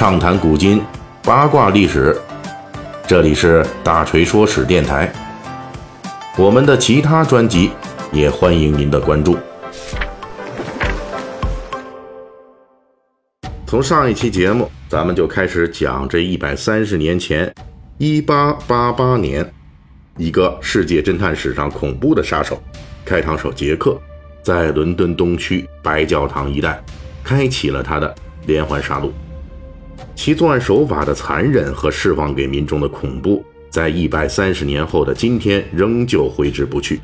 畅谈古今，八卦历史。这里是大锤说史电台。我们的其他专辑也欢迎您的关注。从上一期节目，咱们就开始讲这一百三十年前，一八八八年，一个世界侦探史上恐怖的杀手——开膛手杰克，在伦敦东区白教堂一带，开启了他的连环杀戮。其作案手法的残忍和释放给民众的恐怖，在一百三十年后的今天仍旧挥之不去。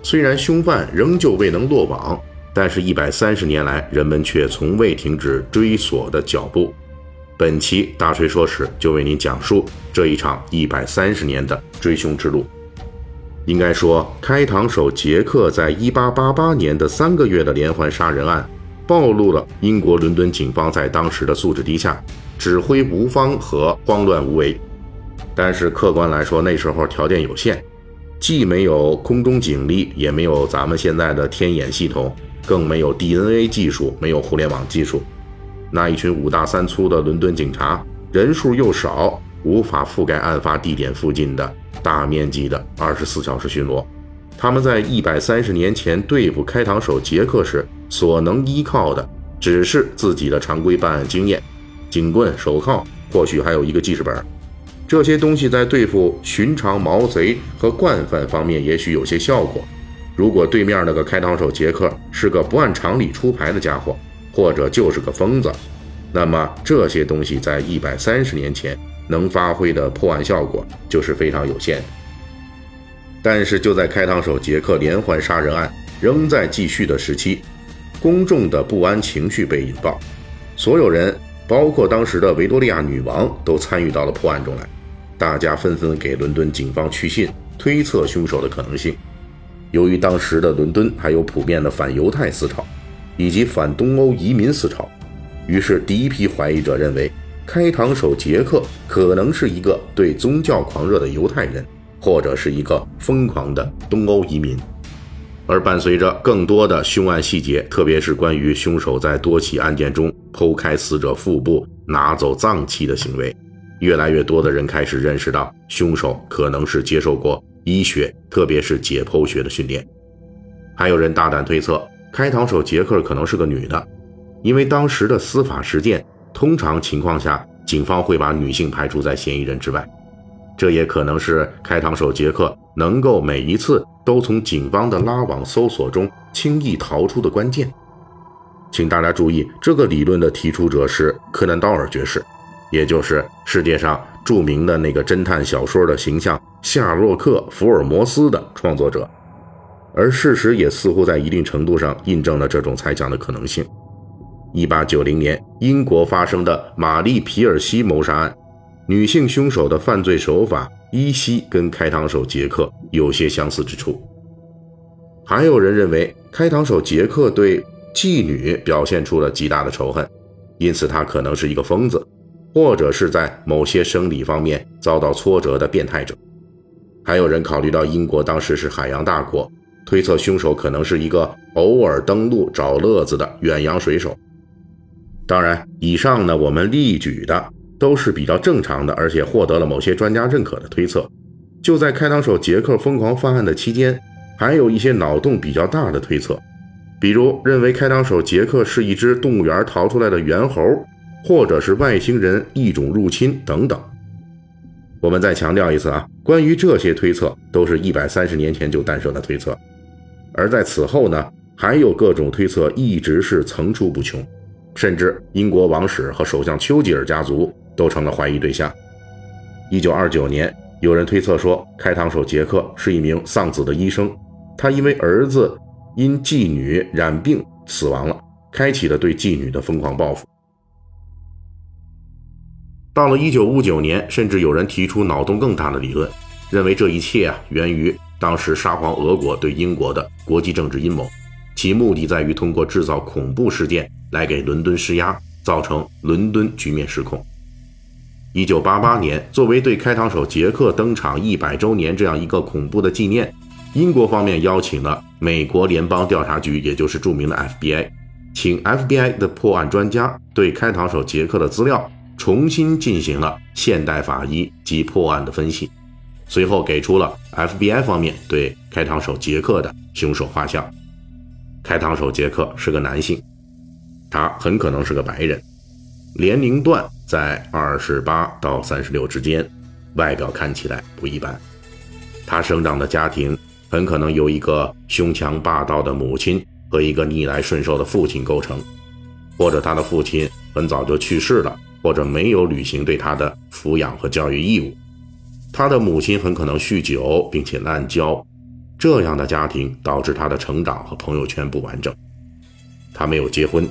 虽然凶犯仍旧未能落网。但是，一百三十年来，人们却从未停止追索的脚步。本期大锤说史就为您讲述这一场一百三十年的追凶之路。应该说，开膛手杰克在一八八八年的三个月的连环杀人案，暴露了英国伦敦警方在当时的素质低下、指挥无方和慌乱无为。但是，客观来说，那时候条件有限，既没有空中警力，也没有咱们现在的天眼系统。更没有 DNA 技术，没有互联网技术，那一群五大三粗的伦敦警察人数又少，无法覆盖案发地点附近的大面积的二十四小时巡逻。他们在一百三十年前对付开膛手杰克时，所能依靠的只是自己的常规办案经验，警棍、手铐，或许还有一个记事本。这些东西在对付寻常毛贼和惯犯方面，也许有些效果。如果对面那个开膛手杰克是个不按常理出牌的家伙，或者就是个疯子，那么这些东西在一百三十年前能发挥的破案效果就是非常有限。但是就在开膛手杰克连环杀人案仍在继续的时期，公众的不安情绪被引爆，所有人，包括当时的维多利亚女王，都参与到了破案中来，大家纷纷给伦敦警方去信，推测凶手的可能性。由于当时的伦敦还有普遍的反犹太思潮，以及反东欧移民思潮，于是第一批怀疑者认为，开膛手杰克可能是一个对宗教狂热的犹太人，或者是一个疯狂的东欧移民。而伴随着更多的凶案细节，特别是关于凶手在多起案件中剖开死者腹部拿走脏器的行为，越来越多的人开始认识到，凶手可能是接受过。医学，特别是解剖学的训练，还有人大胆推测，开膛手杰克可能是个女的，因为当时的司法实践，通常情况下，警方会把女性排除在嫌疑人之外。这也可能是开膛手杰克能够每一次都从警方的拉网搜索中轻易逃出的关键。请大家注意，这个理论的提出者是柯南道尔爵士，也就是世界上著名的那个侦探小说的形象。夏洛克·福尔摩斯的创作者，而事实也似乎在一定程度上印证了这种猜想的可能性。一八九零年，英国发生的玛丽·皮尔西谋杀案，女性凶手的犯罪手法依稀跟开膛手杰克有些相似之处。还有人认为，开膛手杰克对妓女表现出了极大的仇恨，因此他可能是一个疯子，或者是在某些生理方面遭到挫折的变态者。还有人考虑到英国当时是海洋大国，推测凶手可能是一个偶尔登陆找乐子的远洋水手。当然，以上呢我们例举的都是比较正常的，而且获得了某些专家认可的推测。就在开膛手杰克疯狂犯案的期间，还有一些脑洞比较大的推测，比如认为开膛手杰克是一只动物园逃出来的猿猴，或者是外星人异种入侵等等。我们再强调一次啊，关于这些推测，都是一百三十年前就诞生的推测，而在此后呢，还有各种推测一直是层出不穷，甚至英国王室和首相丘吉尔家族都成了怀疑对象。一九二九年，有人推测说，开膛手杰克是一名丧子的医生，他因为儿子因妓女染病死亡了，开启了对妓女的疯狂报复。到了一九五九年，甚至有人提出脑洞更大的理论，认为这一切啊源于当时沙皇俄国对英国的国际政治阴谋，其目的在于通过制造恐怖事件来给伦敦施压，造成伦敦局面失控。一九八八年，作为对开膛手杰克登场一百周年这样一个恐怖的纪念，英国方面邀请了美国联邦调查局，也就是著名的 FBI，请 FBI 的破案专家对开膛手杰克的资料。重新进行了现代法医及破案的分析，随后给出了 FBI 方面对开膛手杰克的凶手画像。开膛手杰克是个男性，他很可能是个白人，年龄段在二十八到三十六之间，外表看起来不一般。他生长的家庭很可能由一个凶强霸道的母亲和一个逆来顺受的父亲构成，或者他的父亲很早就去世了。或者没有履行对他的抚养和教育义务，他的母亲很可能酗酒并且滥交，这样的家庭导致他的成长和朋友圈不完整。他没有结婚，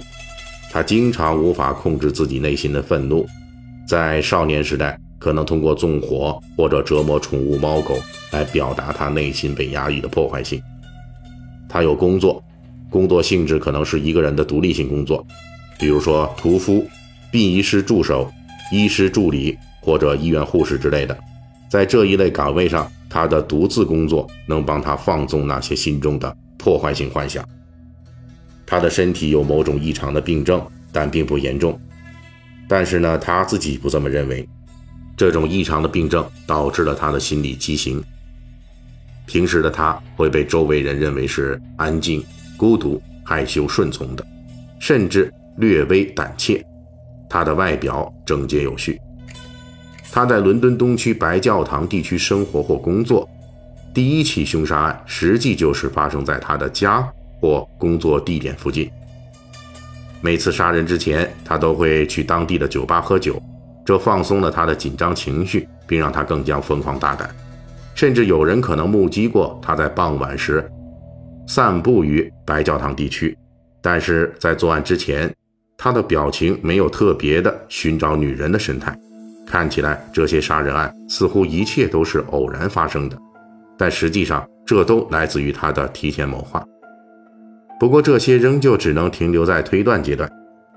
他经常无法控制自己内心的愤怒，在少年时代可能通过纵火或者折磨宠物猫狗来表达他内心被压抑的破坏性。他有工作，工作性质可能是一个人的独立性工作，比如说屠夫。殡仪师助手、医师助理或者医院护士之类的，在这一类岗位上，他的独自工作能帮他放纵那些心中的破坏性幻想。他的身体有某种异常的病症，但并不严重。但是呢，他自己不这么认为。这种异常的病症导致了他的心理畸形。平时的他会被周围人认为是安静、孤独、害羞、顺从的，甚至略微胆怯。他的外表整洁有序。他在伦敦东区白教堂地区生活或工作。第一起凶杀案实际就是发生在他的家或工作地点附近。每次杀人之前，他都会去当地的酒吧喝酒，这放松了他的紧张情绪，并让他更加疯狂大胆。甚至有人可能目击过他在傍晚时散步于白教堂地区，但是在作案之前。他的表情没有特别的寻找女人的神态，看起来这些杀人案似乎一切都是偶然发生的，但实际上这都来自于他的提前谋划。不过这些仍旧只能停留在推断阶段，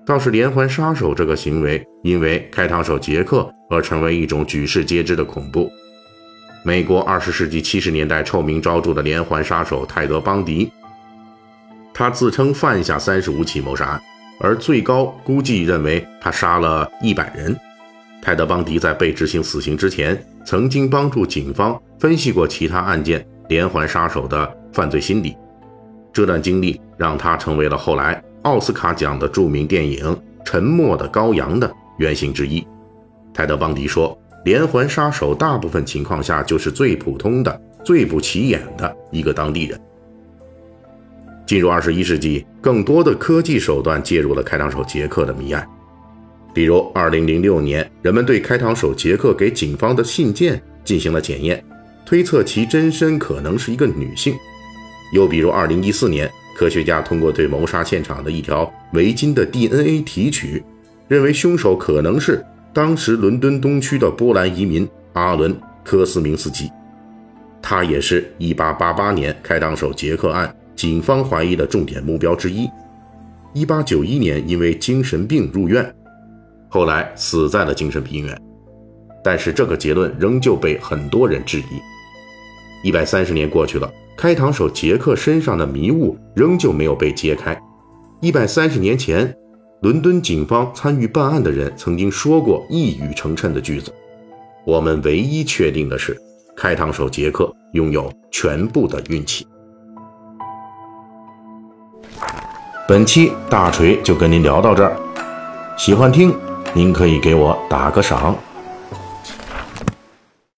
倒是连环杀手这个行为因为开膛手杰克而成为一种举世皆知的恐怖。美国二十世纪七十年代臭名昭著的连环杀手泰德·邦迪，他自称犯下三十五起谋杀案。而最高估计认为他杀了一百人。泰德·邦迪在被执行死刑之前，曾经帮助警方分析过其他案件连环杀手的犯罪心理。这段经历让他成为了后来奥斯卡奖的著名电影《沉默的羔羊》的原型之一。泰德·邦迪说：“连环杀手大部分情况下就是最普通的、最不起眼的一个当地人。”进入二十一世纪，更多的科技手段介入了开膛手杰克的谜案。比如，二零零六年，人们对开膛手杰克给警方的信件进行了检验，推测其真身可能是一个女性。又比如，二零一四年，科学家通过对谋杀现场的一条围巾的 DNA 提取，认为凶手可能是当时伦敦东区的波兰移民阿伦·科斯明斯基，他也是一八八八年开膛手杰克案。警方怀疑的重点目标之一。一八九一年因为精神病入院，后来死在了精神病院。但是这个结论仍旧被很多人质疑。一百三十年过去了，开膛手杰克身上的迷雾仍旧没有被揭开。一百三十年前，伦敦警方参与办案的人曾经说过一语成谶的句子：“我们唯一确定的是，开膛手杰克拥有全部的运气。”本期大锤就跟您聊到这儿，喜欢听您可以给我打个赏。